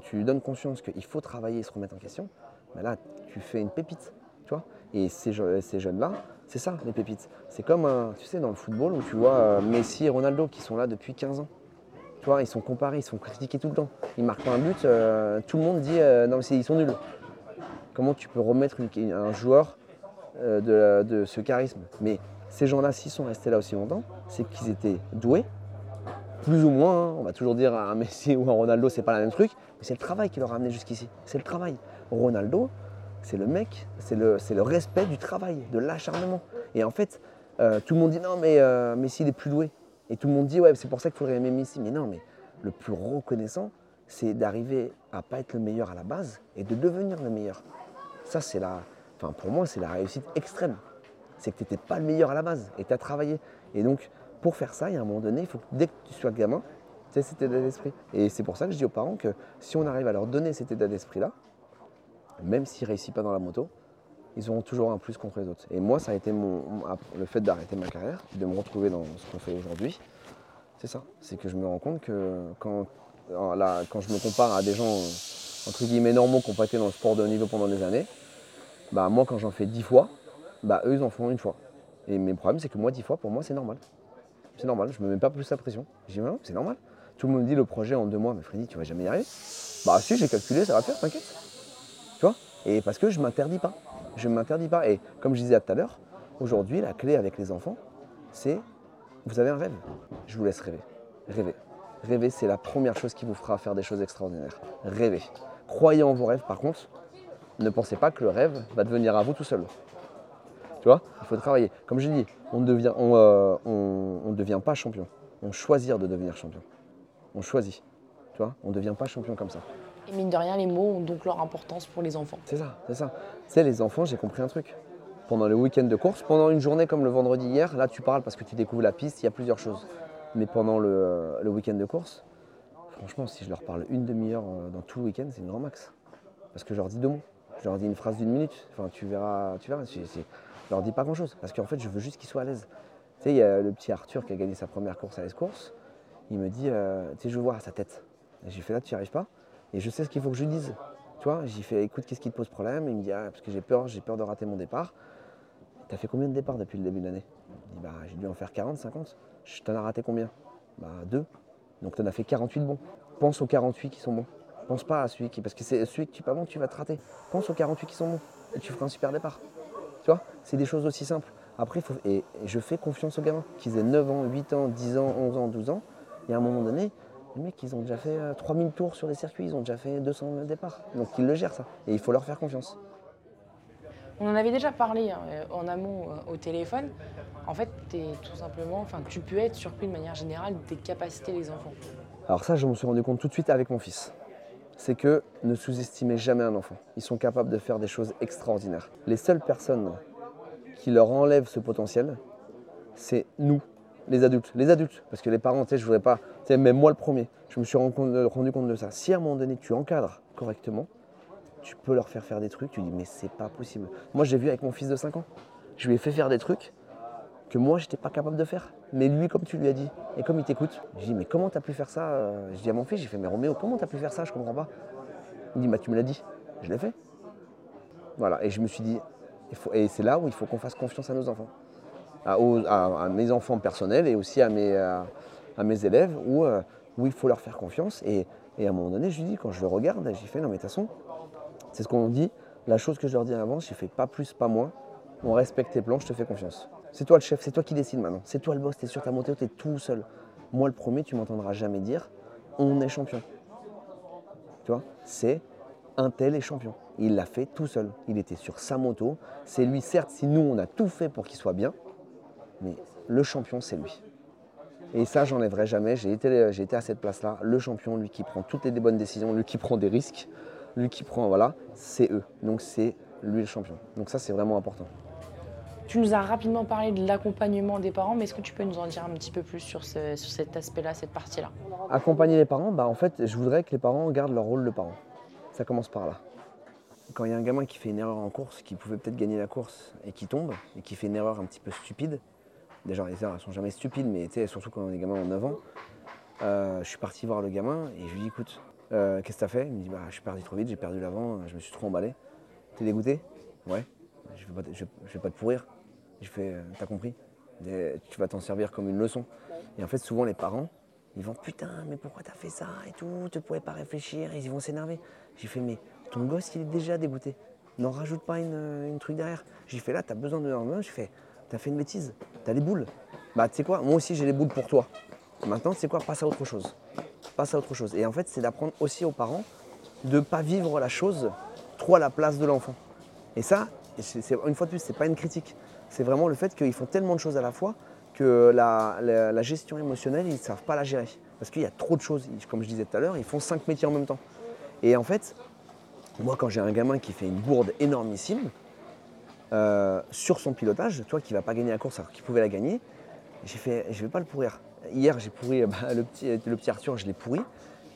tu lui donnes conscience qu'il faut travailler et se remettre en question, ben là, tu fais une pépite. Tu vois et ces, jeunes-là, c'est ça, les pépites. C'est comme, tu sais, dans le football où tu vois euh, Messi et Ronaldo qui sont là depuis 15 ans. Tu vois, ils sont comparés, ils sont critiqués tout le temps. Ils marquent pas un but, euh, tout le monde dit euh, non, mais ils sont nuls comment tu peux remettre un joueur euh, de, ce charisme. Mais ces gens-là, s'ils sont restés là aussi longtemps, c'est qu'ils étaient doués, plus ou moins. Hein. on va toujours dire à un Messi ou un Ronaldo, c'est pas le même truc, mais c'est le travail qui leur a amené jusqu'ici. C'est le travail. Ronaldo, c'est le mec, c'est le, respect du travail, de l'acharnement. Et en fait, euh, tout le monde dit non, mais euh, Messi, il est plus doué. Et tout le monde dit ouais, c'est pour ça qu'il faudrait aimer Messi. Mais non, mais le plus reconnaissant, c'est d'arriver à pas être le meilleur à la base et de devenir le meilleur. Ça, c'est la, enfin, pour moi, c'est la réussite extrême. C'est que tu n'étais pas le meilleur à la base et tu as travaillé. Et donc, pour faire ça, il y a un moment donné, il faut que dès que tu sois gamin, tu aies cet état d'esprit. Et c'est pour ça que je dis aux parents que si on arrive à leur donner cet état d'esprit-là, même s'ils ne réussissent pas dans la moto, ils auront toujours un plus contre les autres. Et moi, ça a été mon, le fait d'arrêter ma carrière, de me retrouver dans ce qu'on fait aujourd'hui. C'est ça. C'est que je me rends compte que quand Là, quand je me compare à des gens entre guillemets normaux qui ont pas été dans le sport de haut niveau pendant des années, bah moi quand j'en fais dix fois, bah eux ils en font une fois. Et mes problèmes c'est que moi dix fois pour moi c'est normal. C'est normal, je me mets pas plus la pression. Je dis non, c'est normal. Tout le monde me dit le projet en deux mois, mais Freddy tu vas jamais y arriver. Bah si j'ai calculé, ça va faire, t'inquiète. Tu vois? Et parce que je m'interdis pas. Je ne m'interdis pas. Et comme je disais tout à l'heure, aujourd'hui la clé avec les enfants, c'est vous avez un rêve. Je vous laisse rêver. Rêver. Rêver, c'est la première chose qui vous fera faire des choses extraordinaires. Rêver. Croyez en vos rêves, par contre, ne pensez pas que le rêve va devenir à vous tout seul. Tu vois Il faut travailler. Comme je dis, on ne devient, on, euh, on- on ne devient pas champion. On choisit de devenir champion. On choisit. Tu vois On ne devient pas champion comme ça. Et mine de rien, les mots ont donc leur importance pour les enfants. C'est ça, c'est ça. Tu sais, les enfants, j'ai compris un truc. Pendant le week-end de course, pendant une journée comme le vendredi hier, là tu parles parce que tu découvres la piste, il y a plusieurs choses. Mais pendant le, le week-end de course, franchement, si je leur parle une demi-heure euh, dans tout le week-end, c'est une grand max. Parce que je leur dis deux mots. Je leur dis une phrase d'une minute. Enfin, tu verras, tu verras. Je leur dis pas grand-chose. Parce qu'en fait, je veux juste qu'ils soient à l'aise. Tu sais, il y a le petit Arthur qui a gagné sa première course à l'Escourse. Il me dit, euh, tu sais, je veux voir sa tête. J'ai fait là, tu n'y arrives pas. Et je sais ce qu'il faut que je dise. Tu vois, j'ai fait, écoute, qu'est-ce qui te pose problème? Il me dit, ah, parce que j'ai peur, j'ai peur de rater mon départ. T'as fait combien de départs depuis le début de l'année? Il dit, bah, j'ai dû en faire 40, 50. Je t'en as raté combien? Bah, deux. Donc t'en as fait 48 bons. Pense aux 48 qui sont bons. Pense pas à celui qui. Parce que c'est celui que tu es pas bon, tu vas te rater. Pense aux 48 qui sont bons. Et tu feras un super départ. Tu vois C'est des choses aussi simples. Après, faut, et, et je fais confiance aux gamins. Qu'ils aient 9 ans, 8 ans, 10 ans, 11 ans, 12 ans. Et à un moment donné, les mecs, ils ont déjà fait euh, 3000 tours sur les circuits, ils ont déjà fait 200 départs. Donc ils le gèrent ça. Et il faut leur faire confiance. On en avait déjà parlé hein, euh, en amont euh, au téléphone. En fait, t'es tout simplement, enfin, tu peux être surpris de manière générale des capacités des enfants. Alors ça, je me suis rendu compte tout de suite avec mon fils. C'est que ne sous-estimez jamais un enfant. Ils sont capables de faire des choses extraordinaires. Les seules personnes qui leur enlèvent ce potentiel, c'est nous, les adultes. Les adultes, parce que les parents, tu sais, je voudrais pas, tu sais, même moi le premier, je me suis rendu compte, de ça. Si à un moment donné tu encadres correctement, tu peux leur faire faire des trucs, tu dis mais c'est pas possible. Moi j'ai vu avec mon fils de 5 ans, je lui ai fait faire des trucs que moi j'étais pas capable de faire. Mais lui, comme tu lui as dit, et comme il t'écoute, je dis mais comment t'as pu faire ça euh Je dis à mon fils, j'ai fait mais Roméo, comment t'as pu faire ça Je comprends pas. Il dit bah tu me l'as dit, je l'ai fait. Voilà, et je me suis dit, et c'est là où il faut qu'on fasse confiance à nos enfants, à, mes enfants personnels et aussi à mes, à, mes élèves, où, euh, où il faut leur faire confiance. Et, et à un moment donné, je lui dis, quand je le regarde, j'ai fait non mais de toute façon, c'est ce qu'on dit, la chose que je leur dis avant, j'ai fait pas plus, pas moins, on respecte tes plans, je te fais confiance. C'est toi le chef, c'est toi qui décide maintenant. C'est toi le boss, t'es sur ta moto, t'es tout seul. Moi le premier, tu m'entendras jamais dire on est champion. Tu vois, c'est un tel est champion. Il l'a fait tout seul. Il était sur sa moto. C'est lui, certes, si nous on a tout fait pour qu'il soit bien, mais le champion c'est lui. Et ça, j'enlèverai jamais. J'ai été, j'ai été à cette place-là. Le champion, lui qui prend toutes les bonnes décisions, lui qui prend des risques, lui qui prend, voilà, c'est eux. Donc c'est lui le champion. Donc ça, c'est vraiment important. Tu nous as rapidement parlé de l'accompagnement des parents, mais est-ce que tu peux nous en dire un petit peu plus sur, sur cet aspect-là, cette partie-là? Accompagner les parents, bah en fait, je voudrais que les parents gardent leur rôle de parents. Ça commence par là. Quand il y a un gamin qui fait une erreur en course, qui pouvait peut-être gagner la course et qui tombe, et qui fait une erreur un petit peu stupide, déjà les erreurs elles sont jamais stupides, mais surtout quand on est gamin en 9 ans, euh, je suis parti voir le gamin et je lui dis écoute, euh, qu'est-ce que t'as fait? Il me dit bah je suis parti trop vite, j'ai perdu l'avant, je me suis trop emballé. T'es dégoûté? Ouais. Je vais je vais pas te pourrir. Je fais euh, t'as compris? Tu vas t'en servir comme une leçon. Et en fait souvent les parents, ils vont putain mais pourquoi t'as fait ça et tout, tu pourrais pas réfléchir, ils vont s'énerver. J'ai fait mais ton gosse il est déjà dégoûté. N'en rajoute pas une, truc derrière. J'ai fait là t'as besoin de j'ai fait t'as fait une bêtise, t'as les boules? Bah tu sais quoi, moi aussi j'ai les boules pour toi. Maintenant sais quoi, passe à autre chose. Passe à autre chose. Et en fait c'est d'apprendre aussi aux parents de ne pas vivre la chose trop à la place de l'enfant. Et ça, c'est- c'est- une fois de plus, c'est pas une critique. C'est vraiment le fait qu'ils font tellement de choses à la fois que la, gestion émotionnelle, ils ne savent pas la gérer. Parce qu'il y a trop de choses. Comme je disais tout à l'heure, ils font cinq métiers en même temps. Et en fait, moi, quand j'ai un gamin qui fait une bourde énormissime, euh, sur son pilotage, toi qui va pas gagner la course alors qu'il pouvait la gagner, j'ai fait, je vais pas le pourrir. Hier, j'ai pourri bah, le, petit, Arthur, je l'ai pourri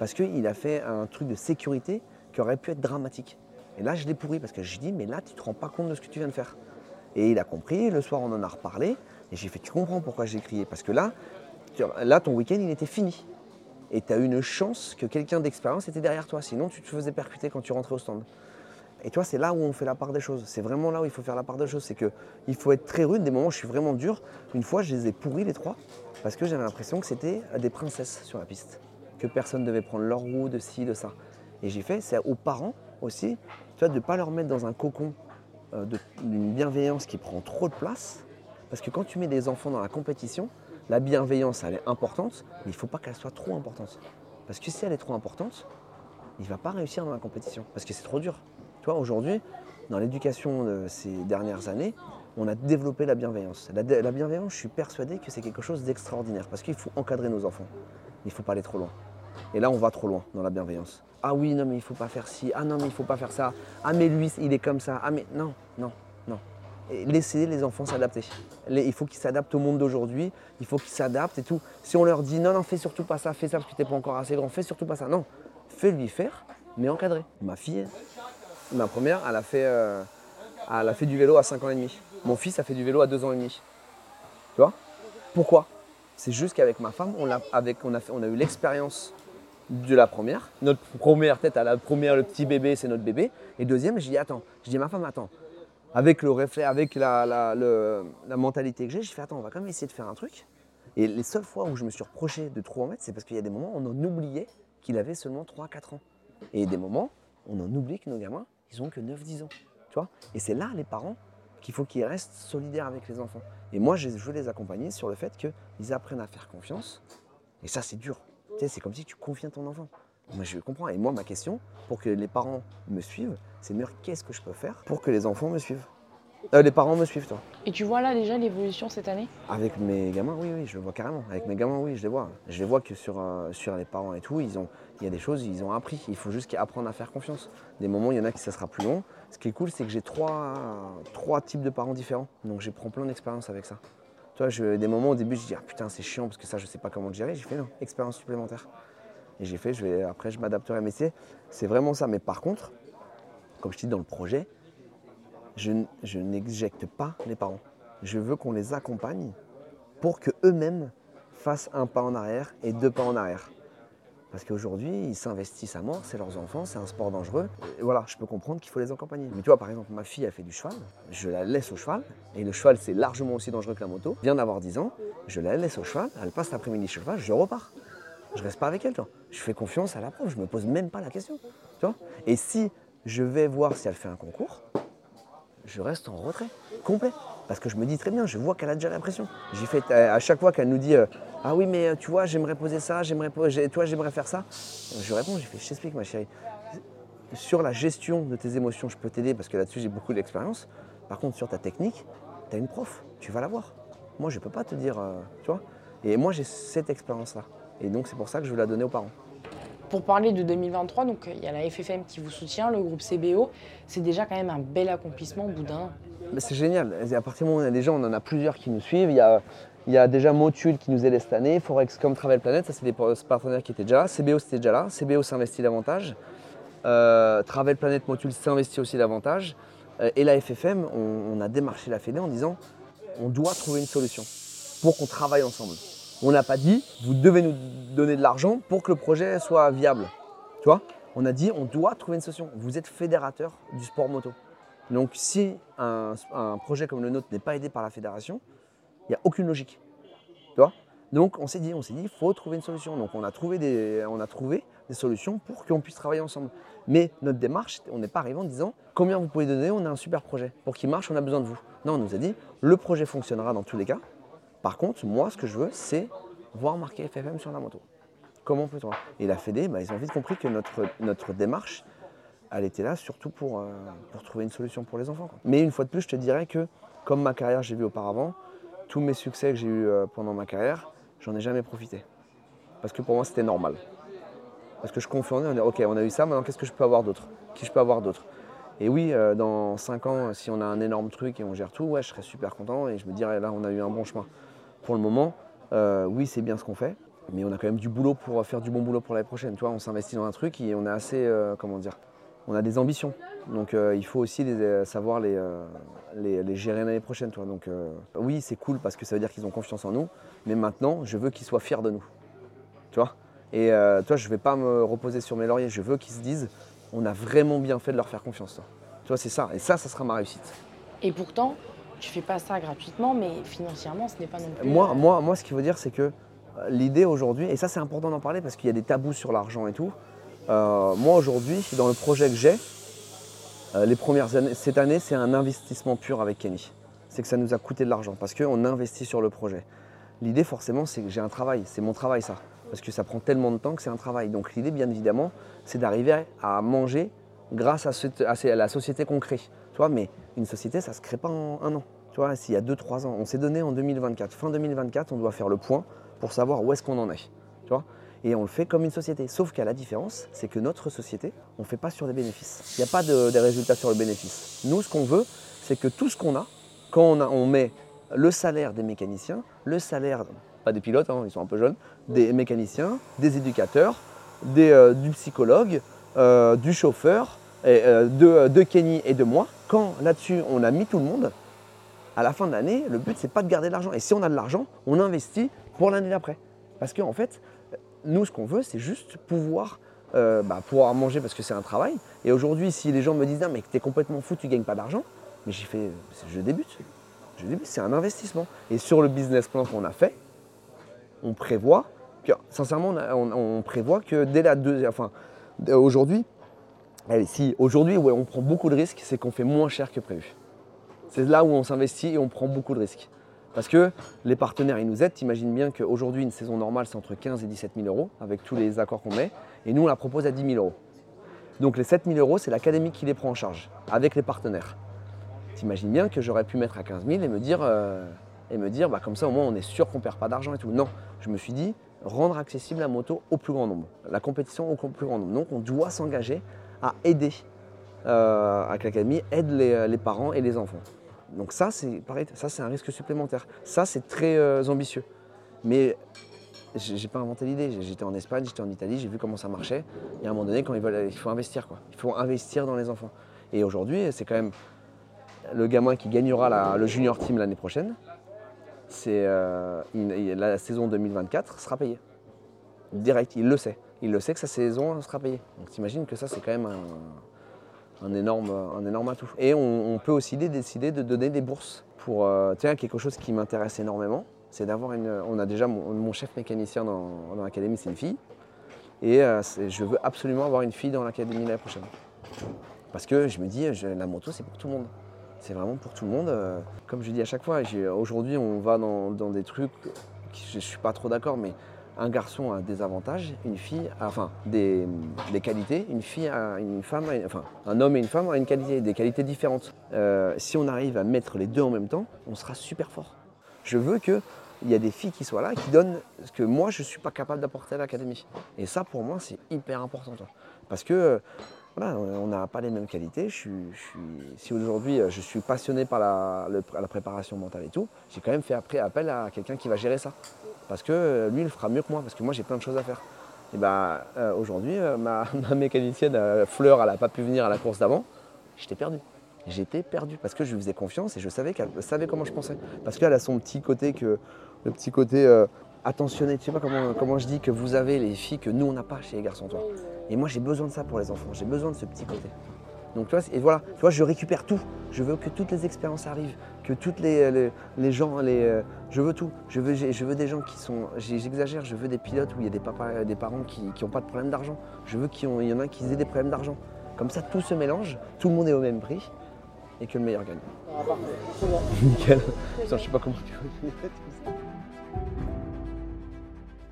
parce qu'il a fait un truc de sécurité qui aurait pu être dramatique. Et là, je l'ai pourri parce que j'ai dit, mais là, tu te rends pas compte de ce que tu viens de faire. Et il a compris, le soir, on en a reparlé, et j'ai fait, tu comprends pourquoi j'ai crié? Parce que là, là ton week-end, il était fini. Et tu as eu une chance que quelqu'un d'expérience était derrière toi, sinon tu te faisais percuter quand tu rentrais au stand. Et toi, c'est là où on fait la part des choses. C'est vraiment là où il faut faire la part des choses. C'est qu'il faut être très rude. Des moments où je suis vraiment dur. Une fois, je les ai pourris les trois parce que j'avais l'impression que c'était des princesses sur la piste. Que personne ne devait prendre leur roue, de ci, de ça. Et j'ai fait, c'est aux parents aussi, tu vois, de ne pas leur mettre dans un cocon d'une bienveillance qui prend trop de place Parce que quand tu mets des enfants dans la compétition, la bienveillance, elle est importante, mais il ne faut pas qu'elle soit trop importante. Parce que si elle est trop importante, il ne va pas réussir dans la compétition, parce que c'est trop dur. Tu vois, aujourd'hui, dans l'éducation de ces dernières années, on a développé la bienveillance. La, la bienveillance, je suis persuadé que c'est quelque chose d'extraordinaire, parce qu'il faut encadrer nos enfants. Il ne faut pas aller trop loin. Et là, on va trop loin dans la bienveillance. Ah oui, non, mais il ne faut pas faire ci. Ah non, mais il ne faut pas faire ça. Ah, mais lui, il est comme ça. Ah, mais non, non, non. Laissez les enfants s'adapter. Il faut qu'ils s'adaptent au monde d'aujourd'hui. Il faut qu'ils s'adaptent et tout. Si on leur dit non, non, fais surtout pas ça, fais ça parce que tu n'es pas encore assez grand, fais surtout pas ça. Non, fais-lui faire, mais encadré. Ma fille, ma première, elle a fait, euh, du vélo à 5 ans et demi. Mon fils a fait du vélo à 2 ans et demi. Tu vois? Pourquoi? C'est juste qu'avec ma femme, on a eu l'expérience de la première. Notre première tête à la première, le petit bébé, c'est notre bébé. Et deuxième, je dis attends, je dis ma femme, attends. Avec le réflexe, avec la, mentalité que j'ai, je fais attends, on va quand même essayer de faire un truc. Et les seules fois où je me suis reproché de trop en mettre, c'est parce qu'il y a des moments où on en oubliait qu'il avait seulement 3-4 ans. Et des moments, on en oublie que nos gamins, ils ont que 9-10 ans. Tu vois? Et c'est là, les parents, qu'il faut qu'ils restent solidaires avec les enfants. Et moi, je veux les accompagner sur le fait qu'ils apprennent à faire confiance. Et ça, c'est dur c'est comme si tu confies à ton enfant. Moi, je comprends. Et moi, ma question, pour que les parents me suivent, c'est de qu'est-ce que je peux faire pour que les enfants me suivent? Euh, Les parents me suivent, toi. Et tu vois là déjà l'évolution cette année? Avec mes gamins, oui, oui, je le vois carrément. Avec mes gamins, oui, je les vois. Je les vois que sur, euh, sur les parents et tout, ils ont, il y a des choses, ils ont appris. Il faut juste apprendre à faire confiance. Des moments, il y en a qui ça sera plus long. Ce qui est cool, c'est que j'ai trois, trois types de parents différents. Donc, j'ai prends plein d'expérience avec ça. Tu vois, je, des moments au début, je dis ah putain, c'est chiant parce que ça, je sais pas comment le gérer. J'ai fait non, expérience supplémentaire. Et j'ai fait, je vais, après, je m'adapterai. Mais c'est vraiment ça. Mais par contre, comme je dis dans le projet, je, je n'éjecte pas les parents. Je veux qu'on les accompagne pour qu'eux-mêmes fassent un pas en arrière et deux pas en arrière. Parce qu'aujourd'hui, ils s'investissent à mort, c'est leurs enfants, c'est un sport dangereux. Voilà, je peux comprendre qu'il faut les accompagner. Mais tu vois, par exemple, ma fille a fait du cheval, je la laisse au cheval, et le cheval, c'est largement aussi dangereux que la moto. vient d'avoir 10 ans, je la laisse au cheval, elle passe l'après-midi cheval, je repars. Je reste pas avec elle. Je fais confiance à la prof, je me pose même pas la question. Et si je vais voir si elle fait un concours, je reste en retrait, complet. Parce que je me dis très bien, je vois qu'elle a déjà l'impression. J'ai fait à chaque fois qu'elle nous dit euh, Ah oui, mais euh, tu vois, j'aimerais poser ça, j'aimerais toi, j'aimerais faire ça. Je réponds, j'ai fait Je t'explique, ma chérie. Sur la gestion de tes émotions, je peux t'aider parce que là-dessus, j'ai beaucoup d'expérience. Par contre, sur ta technique, tu as une prof, tu vas la voir. Moi, je ne peux pas te dire, euh, tu vois. Et moi, j'ai cette expérience-là. Et donc, c'est pour ça que je veux la donner aux parents. Pour parler de 2023, donc il y a la FFM qui vous soutient, le groupe CBO. C'est déjà quand même un bel accomplissement au bout d'un an. C'est génial. À partir du moment où on a des gens, on en a plusieurs qui nous suivent. Il y a, il y a déjà Motul qui nous aide cette année, Forexcom Travel Planet, ça c'est des partenaires qui étaient déjà là. CBO c'était déjà là. CBO s'investit davantage. Euh, Travel Planet Motul s'investit aussi davantage. Euh, et la FFM, on, a démarché la Fédé en disant on doit trouver une solution pour qu'on travaille ensemble. On n'a pas dit vous devez nous donner de l'argent pour que le projet soit viable. Tu vois? On a dit on doit trouver une solution. Vous êtes fédérateur du sport moto. Donc si un, projet comme le nôtre n'est pas aidé par la fédération, il n'y a aucune logique. Tu vois? Donc on s'est dit, on s'est dit, il faut trouver une solution. Donc on a trouvé des, on a trouvé des solutions pour qu'on puisse travailler ensemble. Mais notre démarche, on n'est pas arrivé en disant combien vous pouvez donner, on a un super projet. Pour qu'il marche, on a besoin de vous. Non, on nous a dit le projet fonctionnera dans tous les cas. Par contre, moi, ce que je veux, c'est voir marquer FFM sur la moto. Comment peut-on Et la Fédé, bah, ils ont vite compris que notre, notre démarche, elle était là surtout pour, euh, pour trouver une solution pour les enfants. Mais une fois de plus, je te dirais que, comme ma carrière, j'ai vu auparavant, tous mes succès que j'ai eus euh, pendant ma carrière, j'en ai jamais profité. Parce que pour moi, c'était normal. Parce que je confiais en eux, on ok, on a eu ça, maintenant qu'est-ce que je peux avoir d'autre? Qui je peux avoir d'autre? Et oui, euh, dans 5 ans, si on a un énorme truc et on gère tout, ouais, je serais super content et je me dirais, là, on a eu un bon chemin. Pour le moment, oui, c'est bien ce qu'on fait, mais on a quand même du boulot pour faire du bon boulot pour l'année prochaine. Tu on s'investit dans un truc et on est assez, comment dire, on a des ambitions. Donc euh, il faut aussi euh, savoir euh, les, les, gérer l'année prochaine. Toi. Donc oui, c'est cool parce que ça veut dire qu'ils ont confiance en nous, mais maintenant, je veux qu'ils soient fiers de nous. Tu vois? Et toi, je ne vais pas me reposer sur mes lauriers, je veux qu'ils se disent, on a vraiment bien fait de leur faire confiance. Tu vois, c'est ça. Et ça, ça sera ma réussite. Et pourtant, tu fais pas ça gratuitement, mais financièrement, ce n'est pas non plus... Moi, moi, moi ce qu'il faut dire, c'est que l'idée aujourd'hui, et ça c'est important d'en parler parce qu'il y a des tabous sur l'argent et tout, euh, moi aujourd'hui, dans le projet que j'ai, euh, les premières années, cette année, c'est un investissement pur avec Kenny. c'est que ça nous a coûté de l'argent parce qu'on investit sur le projet. L'idée, forcément, c'est que j'ai un travail. C'est mon travail, ça. Parce que ça prend tellement de temps que c'est un travail. Donc l'idée, bien évidemment, c'est d'arriver à manger grâce à, la société qu'on crée. Tu vois, mais une société, ça ne se crée pas en un an. Tu vois, s'il y a 2-3 ans, on s'est donné en 2024. Fin 2024, on doit faire le point pour savoir où est-ce qu'on en est. Tu vois et on le fait comme une société. Sauf qu'à la différence, c'est que notre société, on ne fait pas sur des bénéfices. Il n'y a pas de, résultats sur le bénéfice. Nous, ce qu'on veut, c'est que tout ce qu'on a, quand on, met le salaire des mécaniciens, le salaire, pas des pilotes, hein, ils sont un peu jeunes, des mécaniciens, des éducateurs, des, euh, du psychologue, euh, du chauffeur, et, euh, de, Kenny et de moi, quand là-dessus on a mis tout le monde, à la fin de l'année, le but c'est pas de garder de l'argent. Et si on a de l'argent, on investit pour l'année d'après. Parce qu'en en fait, nous, ce qu'on veut, c'est juste pouvoir, euh, bah, pouvoir manger parce que c'est un travail. Et aujourd'hui, si les gens me disent, ah, mais tu es complètement fou, tu gagnes pas d'argent, mais j'ai fait, je débute. Je débute, c'est un investissement. Et sur le business plan qu'on a fait, on prévoit que, sincèrement, on, prévoit que dès la deuxième, enfin, aujourd'hui, allez, si aujourd'hui, on prend beaucoup de risques, c'est qu'on fait moins cher que prévu. C'est là où on s'investit et on prend beaucoup de risques. Parce que les partenaires, ils nous aident. T'imagines bien qu'aujourd'hui, une saison normale, c'est entre 15 et 17 000 euros avec tous les accords qu'on met. Et nous, on la propose à 10 000 euros. Donc les 7 000 euros, c'est l'académie qui les prend en charge avec les partenaires. T'imagines bien que j'aurais pu mettre à 15 000 et me dire, euh, et me dire bah, comme ça, au moins, on est sûr qu'on ne perd pas d'argent et tout. Non, je me suis dit, rendre accessible la moto au plus grand nombre, la compétition au plus grand nombre. Donc on doit s'engager à aider, euh, avec l'académie, aide les parents et les enfants. Donc ça, c'est pareil, ça c'est un risque supplémentaire. Ça, c'est très euh, ambitieux. Mais j'ai pas inventé l'idée. J'étais en Espagne, j'étais en Italie, j'ai vu comment ça marchait. Et à un moment donné, quand ils veulent, il faut investir quoi. Il faut investir dans les enfants. Et aujourd'hui, c'est quand même le gamin qui gagnera le junior team l'année prochaine. C'est euh, la saison 2024 sera payée direct. Il le sait. Il le sait que sa saison sera payée. Donc t'imagines que ça, c'est quand même un un énorme, un énorme atout. Et on, peut aussi décider de donner des bourses pour euh, tiens, quelque chose qui m'intéresse énormément. C'est d'avoir une. On a déjà mon, chef mécanicien dans, l'académie, c'est une fille. Et euh, je veux absolument avoir une fille dans l'académie l'année prochaine. Parce que je me dis, la moto, c'est pour tout le monde. C'est vraiment pour tout le monde. Euh, comme je dis à chaque fois, aujourd'hui, on va dans, dans, des trucs, je ne suis pas trop d'accord, mais un garçon a des avantages, une fille, a, enfin des, qualités, une fille a une femme, enfin un homme et une femme ont une qualité, des qualités différentes. Euh, si on arrive à mettre les deux en même temps, on sera super fort. Je veux qu'il y ait des filles qui soient là, qui donnent ce que moi je ne suis pas capable d'apporter à l'académie. Et ça pour moi c'est hyper important. Parce que on n'a pas les mêmes qualités. Si aujourd'hui je suis passionné par la, préparation mentale et tout, j'ai quand même fait après appel à quelqu'un qui va gérer ça parce que euh, lui, il fera mieux que moi, parce que moi, j'ai plein de choses à faire. Et bah, euh, aujourd'hui, euh, ma, mécanicienne Fleur, elle n'a pas pu venir à la course d'avant. J'étais perdu. J'étais perdu parce que je lui faisais confiance et je savais qu'elle savait comment je pensais. Parce qu'elle a son petit côté que le petit côté attentionné. Tu sais pas comment, comment je dis que vous avez les filles que nous on n'a pas chez les garçons, toi. Et moi j'ai besoin de ça pour les enfants. J'ai besoin de ce petit côté. Donc tu vois, et voilà, tu vois, je récupère tout. Je veux que toutes les expériences arrivent, que toutes les, les, gens, les, euh, je veux tout. Je veux, je veux des gens qui sont, j'exagère, je veux des pilotes où il y a des, papas, des parents qui n'ont pas de problème d'argent. Je veux qu'il y en a qui aient des problèmes d'argent. Comme ça, tout se mélange, tout le monde est au même prix et que le meilleur gagne. Ah, Nickel. je sais pas comment tu veux.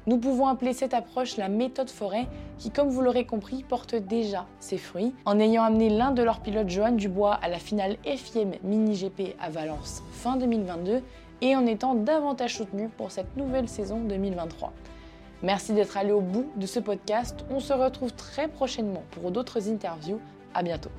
Nous pouvons appeler cette approche la méthode forêt qui, comme vous l'aurez compris, porte déjà ses fruits en ayant amené l'un de leurs pilotes, Johan Dubois, à la finale FIM Mini GP à Valence fin 2022 et en étant davantage soutenu pour cette nouvelle saison 2023. Merci d'être allé au bout de ce podcast. On se retrouve très prochainement pour d'autres interviews. À bientôt.